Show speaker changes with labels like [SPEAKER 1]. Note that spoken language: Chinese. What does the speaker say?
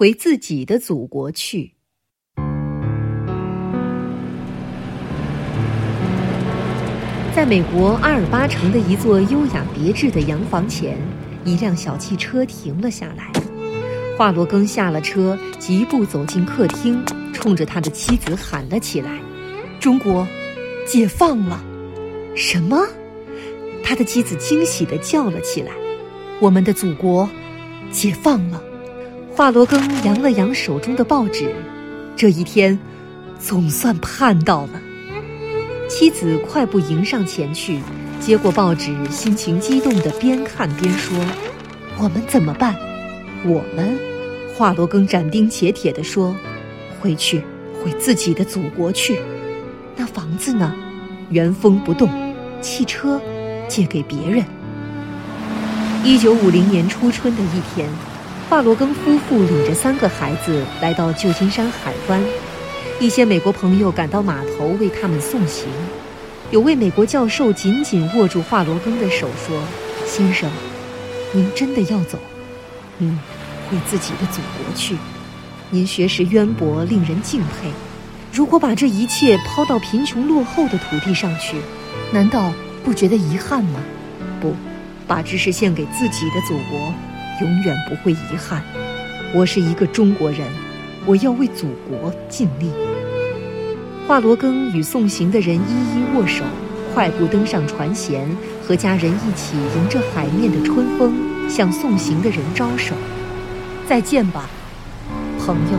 [SPEAKER 1] 回自己的祖国去。在美国阿尔巴城的一座优雅别致的洋房前，一辆小汽车停了下来。华罗庚下了车，疾步走进客厅，冲着他的妻子喊了起来：“中国，解放了！”什么？他的妻子惊喜地叫了起来：“我们的祖国，解放了！”华罗庚扬了扬手中的报纸，这一天，总算盼到了。妻子快步迎上前去，接过报纸，心情激动的边看边说：“我们怎么办？我们？”华罗庚斩钉截铁地说：“回去，回自己的祖国去。那房子呢？原封不动。汽车，借给别人。”一九五零年初春的一天，华罗庚夫妇领着三个孩子来到旧金山海湾。一些美国朋友赶到码头为他们送行，有位美国教授紧紧握住华罗庚的手说：“先生，您真的要走？嗯，回自己的祖国去。您学识渊博，令人敬佩。如果把这一切抛到贫穷落后的土地上去，难道不觉得遗憾吗？不，把知识献给自己的祖国，永远不会遗憾。我是一个中国人。”我要为祖国尽力。华罗庚与送行的人一一握手，快步登上船舷，和家人一起迎着海面的春风，向送行的人招手：“再见吧，朋友。”